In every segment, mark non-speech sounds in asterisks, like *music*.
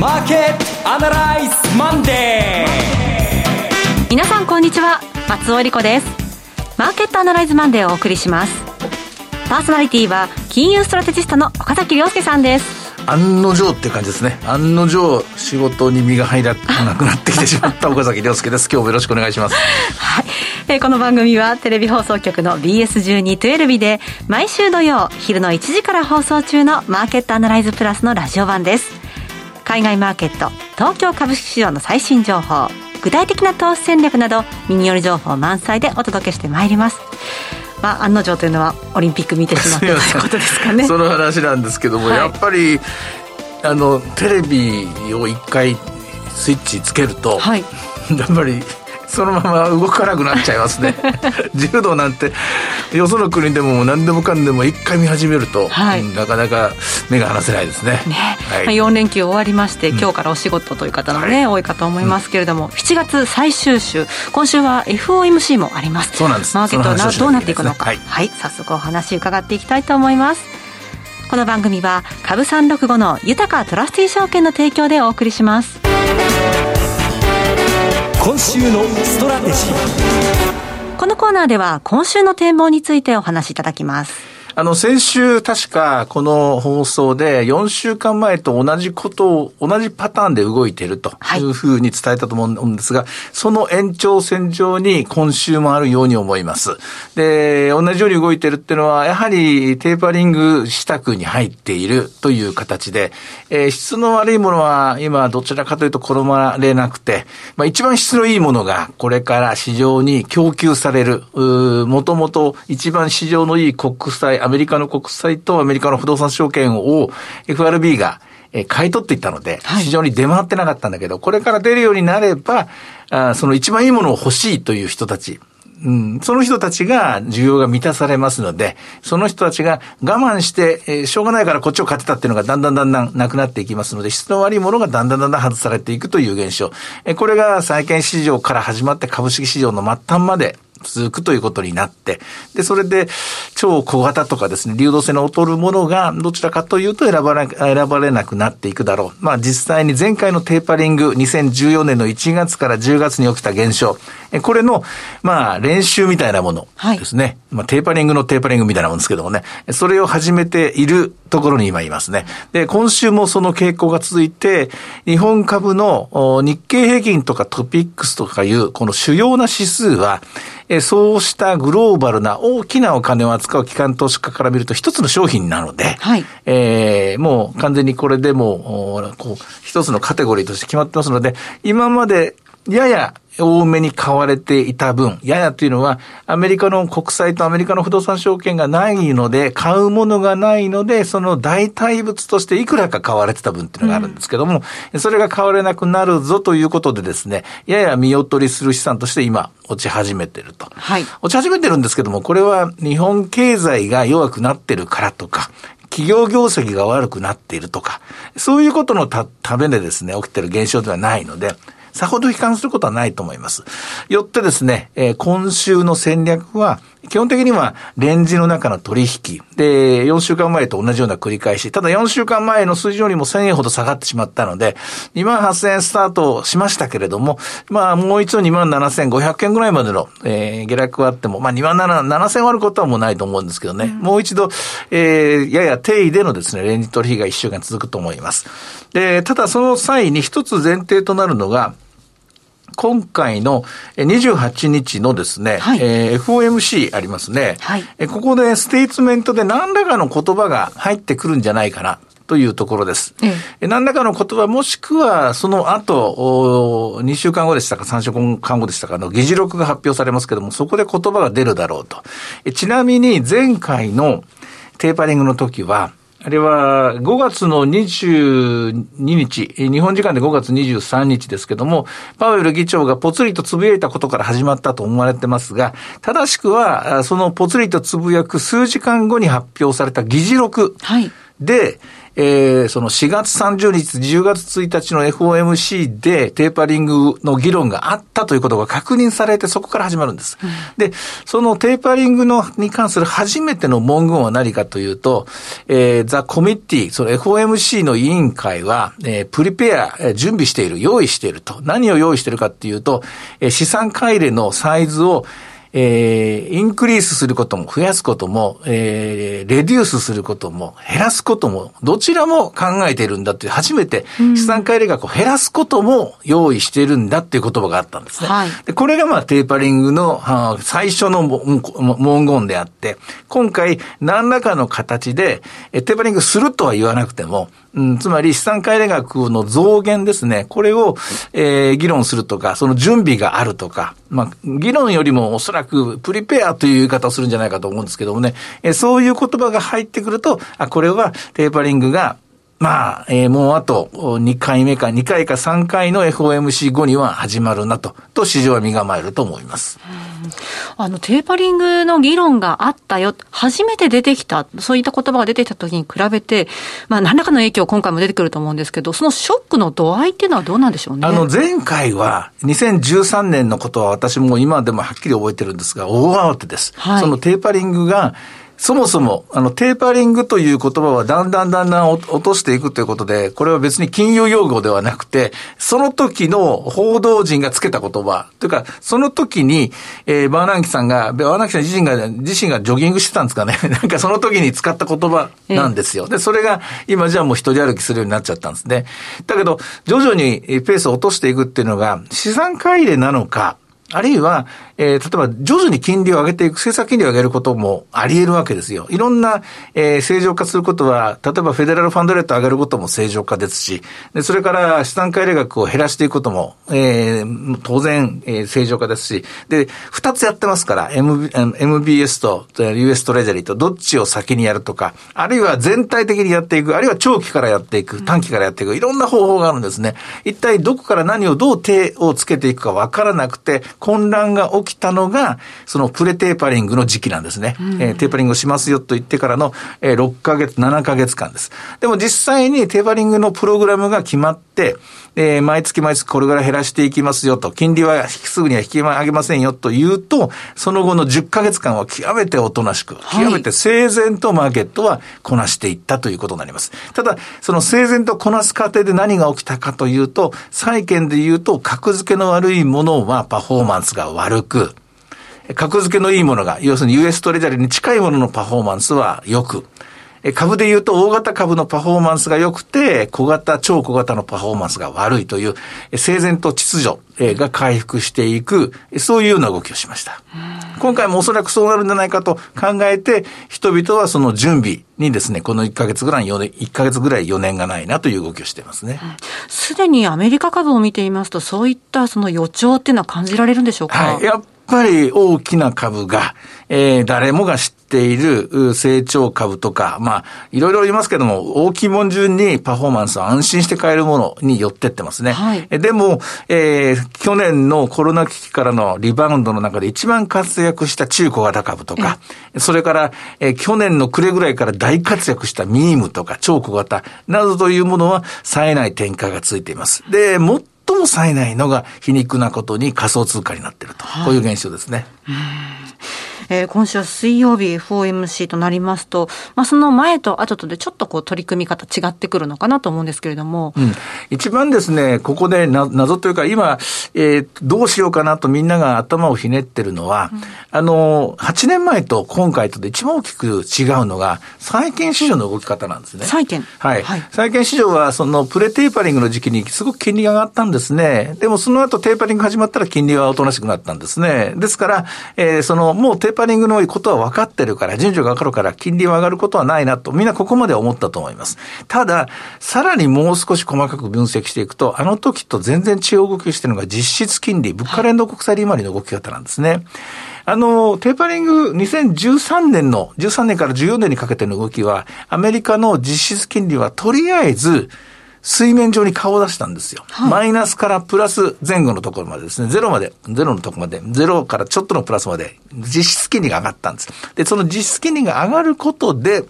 マーケットアナライズマンデー皆さんこんにちは。松尾英里子です。マーケットアナライズマンデーをお送りします。パーソナリティは金融ストラテジストの岡崎良介さんです。案の定っていう感じですね。案の定仕事に身が入らなくなってきてしまった *laughs* 岡崎良介です。今日もよろしくお願いします。はい、えー、この番組はテレビ放送局の BS1212 で毎週土曜昼の1時から放送中のマーケットアナライズプラスのラジオ版です海外マーケット東京株式市場の最新情報具体的な投資戦略など耳寄り情報満載でお届けしてまいります。まあ、案の定というのはオリンピック見てしまったということですかね。その話なんですけども、はい、やっぱりあのテレビを一回スイッチつけると、はい、*laughs* やっぱりそのまま動かなくなっちゃいますね。*laughs* 柔道なんてよその国でも何でもかんでも一回見始めると、はい、なかなか目が離せないですね。ね、はい、4連休終わりまして、今日からお仕事という方もね、うん、多いかと思いますけれども、うん、7月最終週今週は FOMC もあります。そうなんです。マーケットはどうなっていくのか、はい、はい、早速お話伺っていきたいと思います。この番組は株365の豊トラスティ証券の提供でお送りします今週のストラテジー。このコーナーでは今週の展望についてお話しいただきます。あの、先週確かこの放送で4週間前と同じことを、同じパターンで動いているというふうに伝えたと思うんですが、はい、その延長線上に今週もあるように思います。で、同じように動いているっていうのは、やはりテーパリング支度に入っているという形で、えー、質の悪いものは今どちらかというと好まれなくて、まあ一番質のいいものがこれから市場に供給される、もともと一番市場のいい国債、アメリカの国債とアメリカの不動産証券を FRB が買い取っていったので、市場に出回ってなかったんだけど、これから出るようになれば、あその一番いいものを欲しいという人たち、うん、その人たちが需要が満たされますので、その人たちが我慢して、えー、しょうがないからこっちを買ってたっていうのがだんだんだんだんなくなっていきますので、質の悪いものがだんだんだんだん外されていくという現象。えー、これが債券市場から始まって株式市場の末端まで続くということになって、で、それで超小型とかですね、流動性の劣るものがどちらかというと選ばれ選ばれなくなっていくだろう。まあ実際に前回のテーパリング、2014年の1月から10月に起きた現象、これの、まあ練習みたいなものですね。はい、まあテーパリングのテーパリングみたいなもんですけどもね、それを始めているところに今いますね。で、今週もその傾向が続いて、日本株の日経平均とかトピックスとかいうこの主要な指数は、えそうしたグローバルな大きなお金を扱う機関投資家から見ると一つの商品なので、はい、えー、もう完全にこれでも、こう、一つのカテゴリーとして決まってますので、今までやや多めに買われていた分、ややというのは、アメリカの国債とアメリカの不動産証券がないので、買うものがないので、その代替物としていくらか買われてた分っていうのがあるんですけども、うん、それが買われなくなるぞということでですね、やや見劣りする資産として今、落ち始めてると。はい。落ち始めてるんですけども、これは日本経済が弱くなってるからとか、企業業績が悪くなっているとか、そういうことのためでですね、起きてる現象ではないので、さほど悲観することはないと思います。よってですね、えー、今週の戦略は、基本的にはレンジの中の取引。で、4週間前と同じような繰り返し。ただ4週間前の数字よりも1000円ほど下がってしまったので、2万8000円スタートしましたけれども、まあもう一度2万7500円ぐらいまでの、えー、下落はあっても、まあ2万7000割ることはもうないと思うんですけどね。うん、もう一度、えー、やや定位でのですね、レンジ取引が1週間続くと思います。で、ただその際に一つ前提となるのが、今回の28日のですね、はい、えー、FOMC ありますね。はい、ここでステーツメントで何らかの言葉が入ってくるんじゃないかな。というところです。ええ、何らかの言葉もしくはその後、2週間後でしたか3週間後でしたかの議事録が発表されますけども、そこで言葉が出るだろうと。ちなみに前回のテーパリングの時は、あれは5月の22日、日本時間で5月23日ですけども、パウエル議長がぽつりとつぶやいたことから始まったと思われてますが、正しくは、そのぽつりとつぶやく数時間後に発表された議事録で、えー、その4月30日、10月1日の FOMC でテーパリングの議論があったということが確認されて、そこから始まるんです。うん、で、そのテーパリングのに関する初めての文言は何かというと、えー、ザ・コミッティ、その FOMC の委員会は、えー、プリペア、準備している、用意していると。何を用意しているかっていうと、えー、資産乖離のサイズをえー、インクリースすることも増やすことも、えー、レデュースすることも減らすことも、どちらも考えているんだって初めて資産乖離額を減らすことも用意しているんだっていう言葉があったんですね。はい、でこれがまあテーパリングの、はあ、最初の文言であって、今回何らかの形で、テーパリングするとは言わなくても、うん、つまり資産乖離額の増減ですね。これを、えー、議論するとか、その準備があるとか、まあ、議論よりもおそらくプリペアという言い方をするんじゃないかと思うんですけどもね、え、そういう言葉が入ってくると、あ、これはテーパリングがまあ、えー、もうあと2回目か2回か3回の FOMC 後には始まるなと、と市場は身構えると思います。あの、テーパリングの議論があったよ、初めて出てきた、そういった言葉が出てきた時に比べて、まあ、何らかの影響今回も出てくると思うんですけど、そのショックの度合いっていうのはどうなんでしょうね。あの、前回は、2013年のことは私も今でもはっきり覚えてるんですが、大慌てです。はい、そのテーパリングが、そもそも、あの、テーパリングという言葉はだんだんだんだん落としていくということで、これは別に金融用語ではなくて、その時の報道陣がつけた言葉、というか、その時に、えー、バーナンキさんが、バーナンキさん自身が、自身がジョギングしてたんですかね。*laughs* なんかその時に使った言葉なんですよ。で、それが今じゃあもう一人歩きするようになっちゃったんですね。だけど、徐々にペースを落としていくっていうのが、資産乖離なのか、あるいは、えー、例えば徐々に金利を上げていく、政策金利を上げることもあり得るわけですよ。いろんな、えー、正常化することは、例えばフェデラルファンドレートを上げることも正常化ですし、でそれから資産乖離額を減らしていくことも、えー、当然、えー、正常化ですし、で、二つやってますから、M、MBS と US トレジャリーとどっちを先にやるとか、あるいは全体的にやっていく、あるいは長期からやっていく、短期からやっていく、いろんな方法があるんですね。一体どこから何をどう手をつけていくかわからなくて、混乱が起きたのが、そのプレテーパリングの時期なんですね。うん、えー、テーパリングをしますよと言ってからの、えー、6ヶ月、7ヶ月間です。でも実際にテーパリングのプログラムが決まって、えー、毎月毎月これぐらい減らしていきますよと、金利はすぐには引き上げませんよと言うと、その後の10ヶ月間は極めておとなしく、極めて整然とマーケットはこなしていったということになります。ただ、その整然とこなす過程で何が起きたかというと、債券で言うと、格付けの悪いものはパフォーマンスが悪く、格付けのいいものが、要するに US トレジャリに近いもののパフォーマンスは良く、株で言うと大型株のパフォーマンスが良くて、小型、超小型のパフォーマンスが悪いという、整然と秩序が回復していく、そういうような動きをしました。今回もおそらくそうなるんじゃないかと考えて、人々はその準備にですね、この1ヶ月ぐらい、1ヶ月ぐらい余念がないなという動きをしていますね。すでにアメリカ株を見ていますと、そういったその予兆っていうのは感じられるんでしょうか？はい。やっぱり大きな株が、えー、誰もが知っている成長株とか、まあ、いろいろ言いますけども、大きいもん順にパフォーマンスを安心して買えるものに寄ってってますね。はい、でも、えー、去年のコロナ危機からのリバウンドの中で一番活躍した中小型株とか、それから、えー、去年の暮れぐらいから大活躍したミームとか超小型などというものは冴えない展開がついています。で、もっ最も冴えないのが皮肉なことに仮想通貨になっていると、はい、こういう現象ですね。えー、今週は水曜日 FOMC となりますと、まあ、その前と後とでちょっとこう取り組み方違ってくるのかなと思うんですけれども。うん、一番ですね、ここでな謎というか、今、えー、どうしようかなとみんなが頭をひねってるのは、うん、あの、8年前と今回とで一番大きく違うのが、債券市場の動き方なんですね。債券はい。はい、債券市場は、そのプレテーパリングの時期にすごく金利が上がったんですね。でもその後テーパリング始まったら金利はおとなしくなったんですね。ですから、えー、その、もうテーパパリングのことは分かってるから、順序が分かるから、金利は上がることはないなと、みんなここまで思ったと思います。ただ、さらにもう少し細かく分析していくと、あの時と全然違う動きをしているのが実質金利、物価連動国債利回りの動き方なんですね。あの、テーパリング2013年の、13年から14年にかけての動きは、アメリカの実質金利はとりあえず、水面上に顔を出したんですよ。はい、マイナスからプラス前後のところまでですね、ゼロまで、ゼロのところまで、ゼロからちょっとのプラスまで、実質金利が上がったんです。で、その実質金利が上がることで、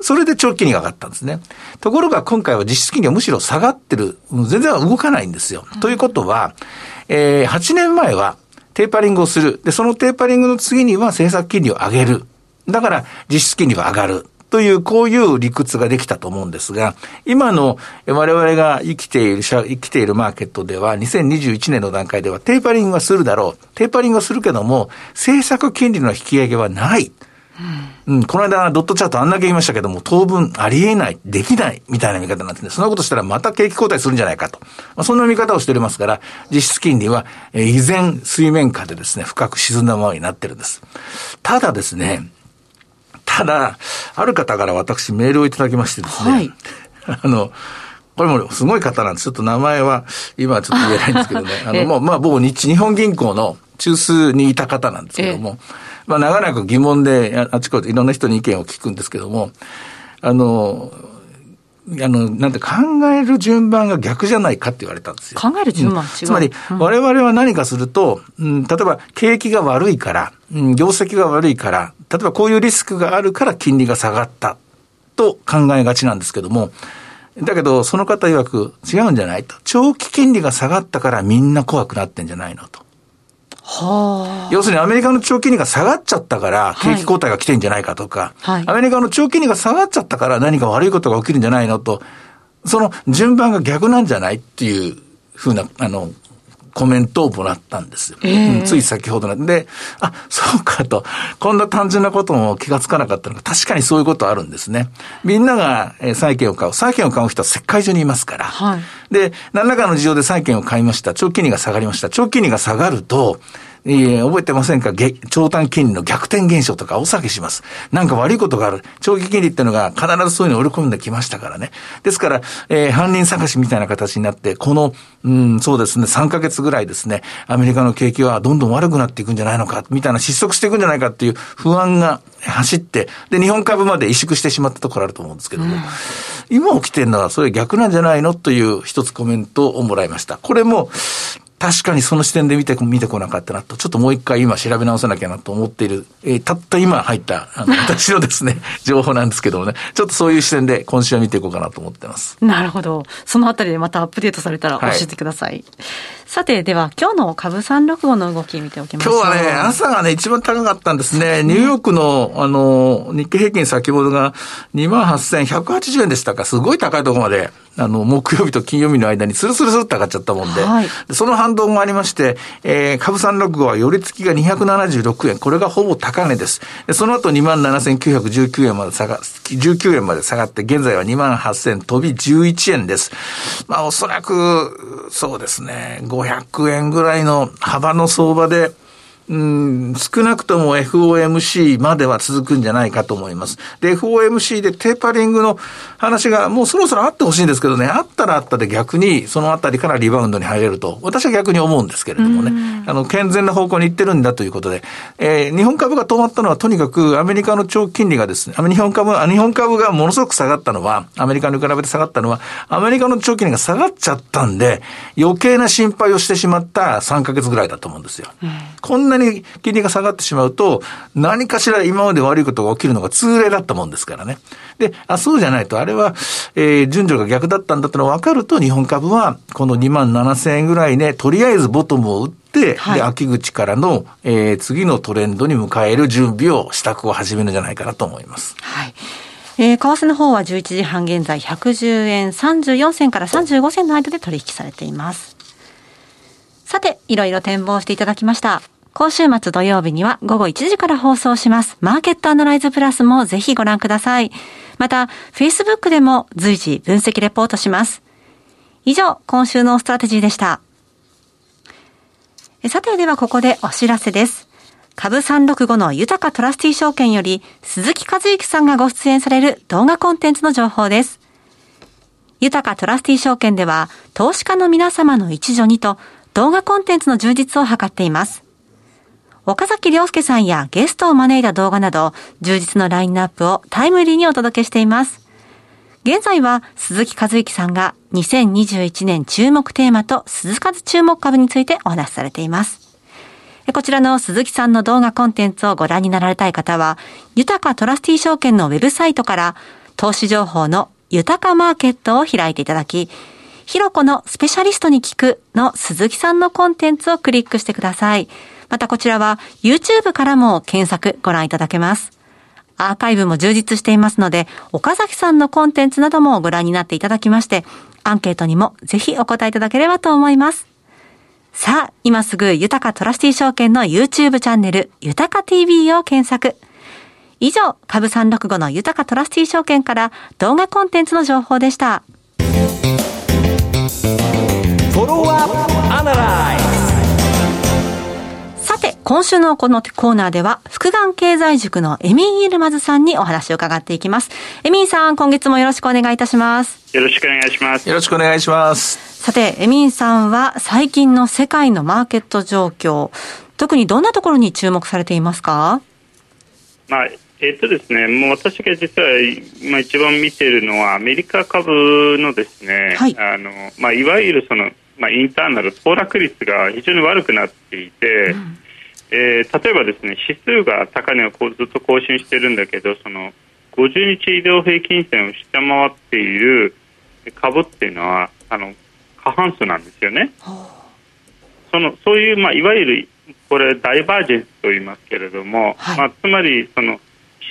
それで長期金利が上がったんですね。ところが今回は実質金利はむしろ下がってる。全然動かないんですよ。うん、ということは、えー、8年前はテーパリングをする。で、そのテーパリングの次には政策金利を上げる。だから実質金利は上がる。という、こういう理屈ができたと思うんですが、今の我々が生きている、生きているマーケットでは、2021年の段階ではテーパリングはするだろう。テーパリングはするけども、政策金利の引き上げはない。うん、この間、ドットチャートあんだけ言いましたけども、当分ありえない、できない、みたいな見方なんですね。そんなことしたらまた景気後退するんじゃないかと。まあ、そんな見方をしておりますから、実質金利は、えー、依然水面下でですね、深く沈んだままになってるんです。ただですね、ただ、ある方から私メールをいただきましてですね、はい、*laughs* あの、これもすごい方なんです。ちょっと名前は今はちょっと言えないんですけどね。*laughs* あの、まあ、まあ、僕日、日本銀行の中枢にいた方なんですけども、まあ、長らく疑問で、あちこちいろんな人に意見を聞くんですけども、あの、あの、なんて考える順番が逆じゃないかって言われたんですよ。考える順番、う。ん、つまり、我々は何かすると、うん、例えば景気が悪いから、うん、業績が悪いから、例えばこういうリスクがあるから金利が下がったと考えがちなんですけども、だけど、その方曰く違うんじゃないと。長期金利が下がったからみんな怖くなってんじゃないのと。はあ、要するにアメリカの長期金利が下がっちゃったから、景気後退が来てんじゃないかとか、はい、アメリカの長期金利が下がっちゃったから何か悪いことが起きるんじゃないのと、その順番が逆なんじゃないっていうふうな、あの、コメントをもらったんですよ。えー、つい先ほどなんで、あ、そうかと、こんな単純なことも気がつかなかったのが、確かにそういうことあるんですね。みんなが債券を買う。債券を買う人は世界中にいますから。はい、で、何らかの事情で債券を買いました。長期金利が下がりました。長期金利が下がると、えー、覚えてませんか？長短金利の逆転現象とかお下げします。なんか悪いことがある。長期金利っていうのが必ずそういうのを織り込んできましたからね。ですから、えー、犯人探しみたいな形になって、この、うん、そうですね、3ヶ月ぐらいですね、アメリカの景気はどんどん悪くなっていくんじゃないのか、みたいな失速していくんじゃないかっていう不安が走って、で、日本株まで萎縮してしまったところあると思うんですけども、うん、今起きてるのはそれ逆なんじゃないの？という一つコメントをもらいました。これも、確かにその視点で見て、見てこなかったなと、ちょっともう一回今調べ直さなきゃなと思っている、えー、たった今入った、あの、*laughs* 私のですね、情報なんですけどもね、ちょっとそういう視点で今週は見ていこうかなと思ってます。なるほど。そのあたりでまたアップデートされたら教えてください。はいさて、では、今日の株三六五の動き見ておきましょう。今日はね、朝がね、一番高かったんですね。ニューヨークの、あの、日経平均先ほどが28,180円でしたか。すごい高いところまで、あの、木曜日と金曜日の間にスルスルスルって上がっちゃったもんで、はい、その反動もありまして、えー、株三六五は寄り付きが276円。これがほぼ高値です。でその後27,919円まで下が、19円まで下がって、現在は28,000飛び11円です。まあ、おそらく、そうですね、500円ぐらいの幅の相場で、うん、少なくとも FOMC までは続くんじゃないかと思います。で、FOMC でテーパリングの話がもうそろそろあってほしいんですけどね、あったらあったで逆にそのあたりからリバウンドに入れると、私は逆に思うんですけれどもね、あの、健全な方向に行ってるんだということで、えー、日本株が止まったのはとにかくアメリカの長期金利がですね、日本株、日本株がものすごく下がったのは、アメリカに比べて下がったのは、アメリカの長期金利が下がっちゃったんで、余計な心配をしてしまった3ヶ月ぐらいだと思うんですよ。こんなに金利が下がってしまうと、何かしら今まで悪いことが起きるのが通例だったもんですからね。で、あ、そうじゃないと、あれは、えー、順序が逆だったんだってのが分かると、日本株は、この2万7000円ぐらいね、とりあえずボトムを打って、はい、で、秋口からの、えー、次のトレンドに迎える準備を、支度を始めるんじゃないかなと思います。はい。えー、為替の方は11時半現在110円34銭から35銭の間で取引されています。さて、いろいろ展望していただきました。今週末土曜日には午後1時から放送します。マーケットアナライズプラスもぜひご覧ください。また、Facebook でも随時分析レポートします。以上、今週のストラテジーでした。さて、ではここでお知らせです。株365の豊トラスティ証券より鈴木和之さんがご出演される動画コンテンツの情報です。豊かトラスティ証券では投資家の皆様の一助にと動画コンテンツの充実を図っています。岡崎良介さんやゲストを招いた動画など、充実のラインナップをタイムリーにお届けしています。現在は鈴木和之さんが2021年注目テーマと鈴数注目株についてお話しされています。こちらの鈴木さんの動画コンテンツをご覧になられたい方は、豊かトラスティ証券のウェブサイトから投資情報の豊かマーケットを開いていただき、ひろこのスペシャリストに聞くの鈴木さんのコンテンツをクリックしてください。またこちらは YouTube からも検索ご覧いただけます。アーカイブも充実していますので、岡崎さんのコンテンツなどもご覧になっていただきまして、アンケートにもぜひお答えいただければと思います。さあ、今すぐ豊かトラスティ証券の YouTube チャンネル、豊か TV を検索。以上、株365の豊かトラスティ証券から動画コンテンツの情報でした。さて、今週のこのコーナーでは、福眼経済塾のエミン・イルマズさんにお話を伺っていきます。エミンさん、今月もよろしくお願いいたします。よろしくお願いします。よろしくお願いします。さて、エミンさんは最近の世界のマーケット状況、特にどんなところに注目されていますか？まあ、えっ、とですね、もう私が実は今一番見ているのはアメリカ株のですね、はい、あのまあいわゆるそのまあインターナル騰落率が非常に悪くなっていて、うん、えー、例えばですね指数が高値をずっと更新してるんだけど、その50日移動平均線を下回っている株っていうのはあの過半数なんですよね。そのそういうまあいわゆるこれダイバージェンスと言いますけれども、はい、まあつまりその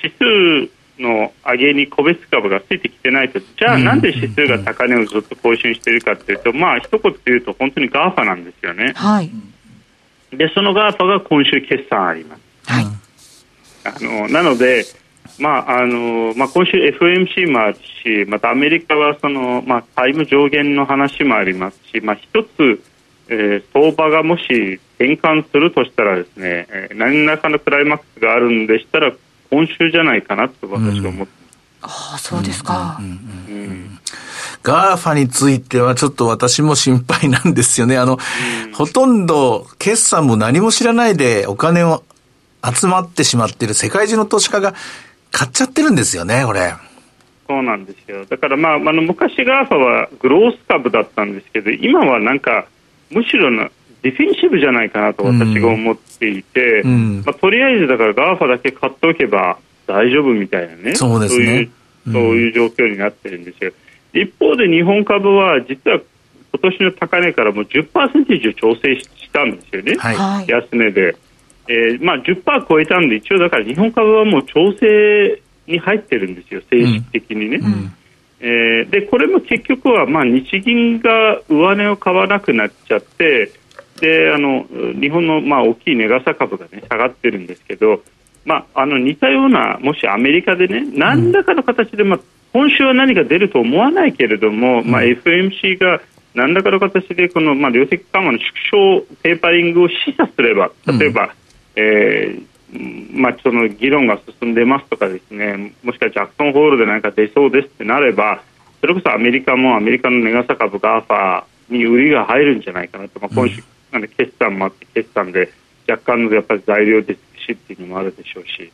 指数の上げに個別株がついてきてないと。じゃあなんで指数が高値をずっと更新しているかというと、まあ一言で言うと本当に GAFA なんですよね。はい、でその GAFA が今週決算あります。はい、あのなのでまああのまあ、今週 FOMC もあるしまたアメリカはその、まあ、債務上限の話もありますし、まあ、一つ、えー、相場がもし転換するとしたらですね、えー、何らかのクライマックスがあるんでしたら今週じゃないかなと私は思って、うん、ああそうですか、 GAFA についてはちょっと私も心配なんですよね。あの、うん、ほとんど決算も何も知らないでお金を集まってしまっている世界中の投資家が買っちゃってるんですよね、これ。そうなんですよ。だからまあ、あの昔 GAFA はグロース株だったんですけど、今はなんか、むしろなディフェンシブじゃないかなと私が思っていて、うん、まあ、とりあえずだから GAFA だけ買っておけば大丈夫みたいなね、そうですねそういうそういう状況になってるんですよ。一方で日本株は実は今年の高値からも10%以上調整したんですよね、はい、安値で。えーまあ10、超えたんで一応だから日本株はもう調整に入ってるんですよ、正式的にね。うん。うん。えー、でこれも結局は、まあ、日銀が上値を買わなくなっちゃってであの日本の、まあ、大きい値傘株が、ね、下がってるんですけど、まあ、あの似たようなもしアメリカでね何らかの形で、まあ、今週は何か出ると思わないけれども、まあ、FMC が何らかの形でこの、まあ、量的緩和の縮小テーパリングを示唆すれば例えば、うん、えー、まあ、その議論が進んでますとかですねもしくはジャクソンホールで何か出そうですってなればそれこそアメリカもアメリカの値傘株 GAFA に売りが入るんじゃないかなと、まあ、今週、うん決算もあって決算で若干のやっぱり材料ですしっていうのもあるでしょうし。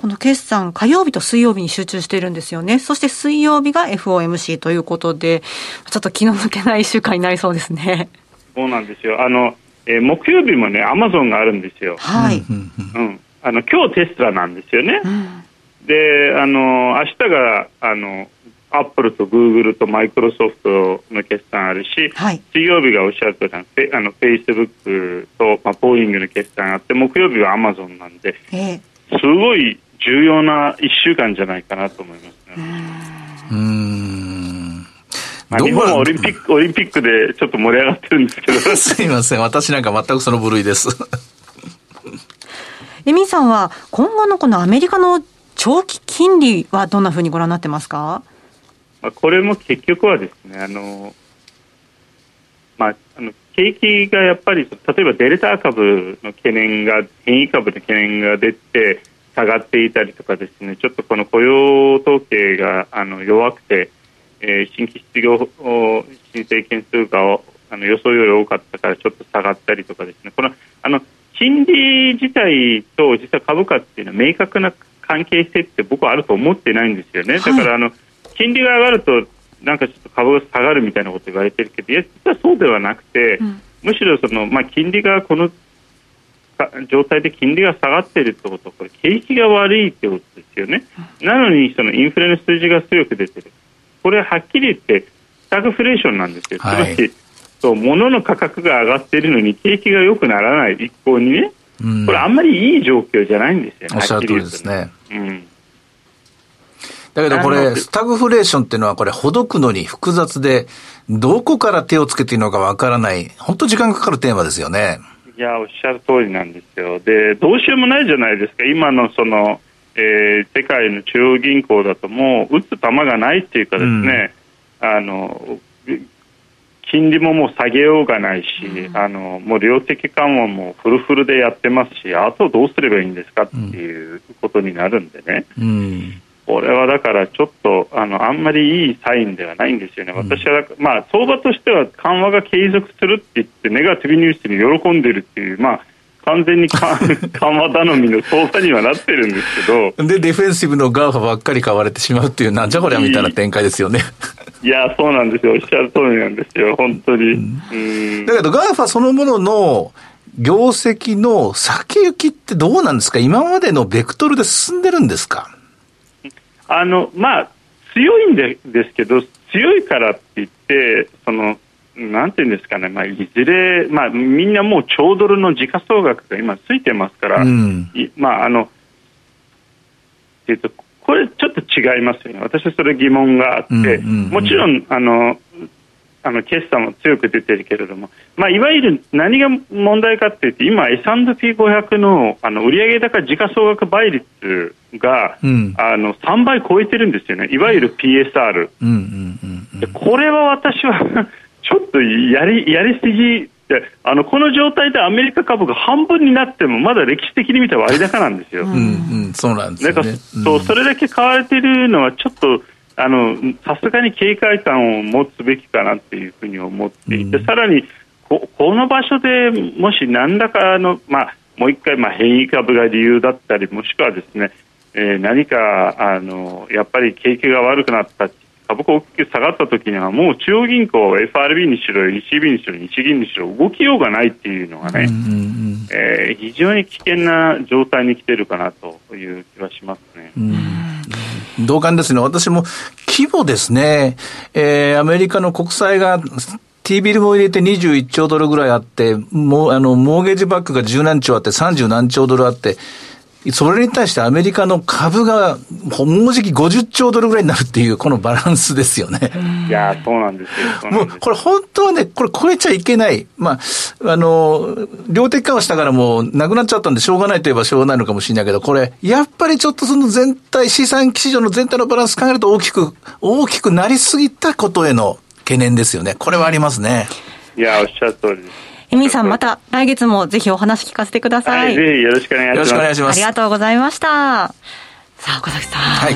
この決算火曜日と水曜日に集中しているんですよね。そして水曜日が FOMC ということでちょっと気の抜けない1週間になりそうですね。そうなんですよ。あの、えー、木曜日もねアマゾンがあるんですよ。はい、うん、あの今日テスラなんですよね、うん、であの明日があのアップルとグーグルとマイクロソフトの決算あるし、はい、水曜日がおっしゃるとおりあのフェイスブックと、まあ、ボーイングの決算あって木曜日はアマゾンなんで、えー、すごい重要な1週間じゃないかなと思いますね。うん。まあ、日本はオリンピックオリンピックでちょっと盛り上がってるんですけど。*laughs* すいません。私なんか全くその部類です。*laughs* エミさんは今後のこのアメリカの長期金利はどんなふうにご覧になってますか？まあ、これも結局はですねあの、まあ、あの景気がやっぱり例えばデルタ株の懸念が変異株の懸念が出て下がっていたりとかですねちょっとこの雇用統計があの弱くて、えー、新規失業申請件数があの予想より多かったからちょっと下がったりとかですねこのあの金利自体と実は株価っていうのは明確な関係性って僕はあると思ってないんですよね。だからあの、金利が上がるとなんかちょっと株が下がるみたいなこと言われてるけどいや実はそうではなくて、うん、むしろその、まあ、金利がこの状態で金利が下がっているってことこれ景気が悪いってことですよね。なのにそのインフレの数字が強く出てる。これはっきり言ってスタグフレーションなんですよ。つまり、そう物の価格が上がっているのに景気が良くならない一向にね、うん、これあんまりいい状況じゃないんですよね。おっしゃる通りですね。うんだけどこれ、スタグフレーションっていうのはこれ、ほどくのに複雑で、どこから手をつけていいのかわからない、本当時間がかかるテーマですよね。いや、おっしゃる通りなんですよ。で、どうしようもないじゃないですか。今のその、えー、世界の中央銀行だともう打つ球がないっていうかですね、うん、あの、金利ももう下げようがないし、うん、あのもう量的緩和もフルフルでやってますし、あとどうすればいいんですかっていうことになるんでね、うん、これはだからちょっとあのあんまりいいサインではないんですよね、私は、まあ、相場としては緩和が継続するって言って、ネガティブニュースに喜んでるっていう、まあ、完全に緩和頼みの相場にはなってるんですけど。で、ディフェンシブの GAFA ばっかり買われてしまうっていう、なんじゃこりゃみたいな展開ですよね。*laughs* いや、そうなんですよ。おっしゃる通りなんですよ。本当に。うん、だけど、 GAFA そのものの、業績の先行きってどうなんですか？今までのベクトルで進んでるんですか？あの、まあ、強いんでですけど、強いからって言って、その、なんていうんですかね、まあ、いずれ、まあ、みんなもう超ドルの時価総額が今ついてますから、うん、まあ、あの、えっと、これちょっと違いますよね。私はそれ疑問があって、うんうんうん、もちろん、あの、あの決算も強く出てるけれども、まあ、いわゆる何が問題かっていうと今 S&P500 のあの売上高時価総額倍率が、うん、あの3倍超えてるんですよね。いわゆる PSR、うんうんうん、これは私は *laughs* ちょっとやりやりすぎ。あのこの状態でアメリカ株が半分になってもまだ歴史的に見た割高なんですよ。うんうん、そうなんですね。そうそれだけ買われてるのはちょっとあのさすがに警戒感を持つべきかなっていうふうに思っていて、うん、さらにここの場所でもし何らかの、まあ、もう一回、まあ、変異株が理由だったりもしくはですね、えー、何かあのやっぱり景気が悪くなった株価大きく下がった時にはもう中央銀行 FRB にしろ ECB にしろ日銀にしろ動きようがないっていうのがね、うん。えー、非常に危険な状態に来てるかなという気はしますね。うん同感ですね。私も規模ですね。えー、アメリカの国債が T ビルも入れて21兆ドルぐらいあって、もう、あの、モーゲージバックが十何兆あって、三十何兆ドルあって、それに対してアメリカの株が、もうじき50兆ドルぐらいになるっていう、このバランスですよね。いやそうなんですよ。もう、これ本当はね、これ超えちゃいけない。まあ、あの、量的緩和したからもうなくなっちゃったんでしょうがないといえばしょうがないのかもしれないけど、これ、やっぱりちょっとその全体、資産市場の全体のバランス考えると大きく、大きくなりすぎたことへの懸念ですよね。これはありますね。いや、おっしゃる通りです。エミさん、また来月もぜひお話聞かせてください。はい、ぜひよろしくお願いします。よろしくお願いします。ありがとうございました。さあ、岡崎さん。はい。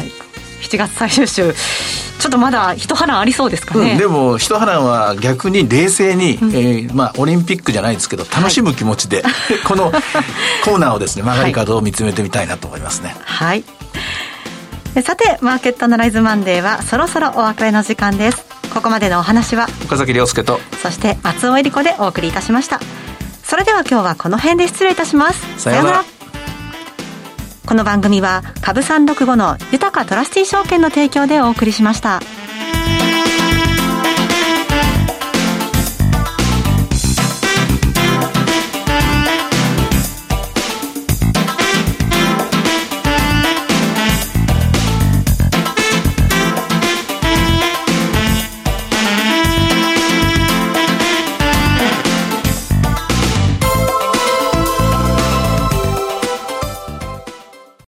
7月最終週。ちょっとまだ一波乱ありそうですかね。うん、でも、一波乱は逆に冷静に、うん、えー、まあ、オリンピックじゃないですけど、楽しむ気持ちで、はい、このコーナーをですね、曲がり角を見つめてみたいなと思いますね。はい。さて、マーケットアナライズマンデーは、そろそろお別れの時間です。ここまでのお話は岡崎亮介とそして松尾恵理子でお送りいたしました。それでは今日はこの辺で失礼いたします。さようなら。この番組は株三六五の豊かトラスティ証券の提供でお送りしました。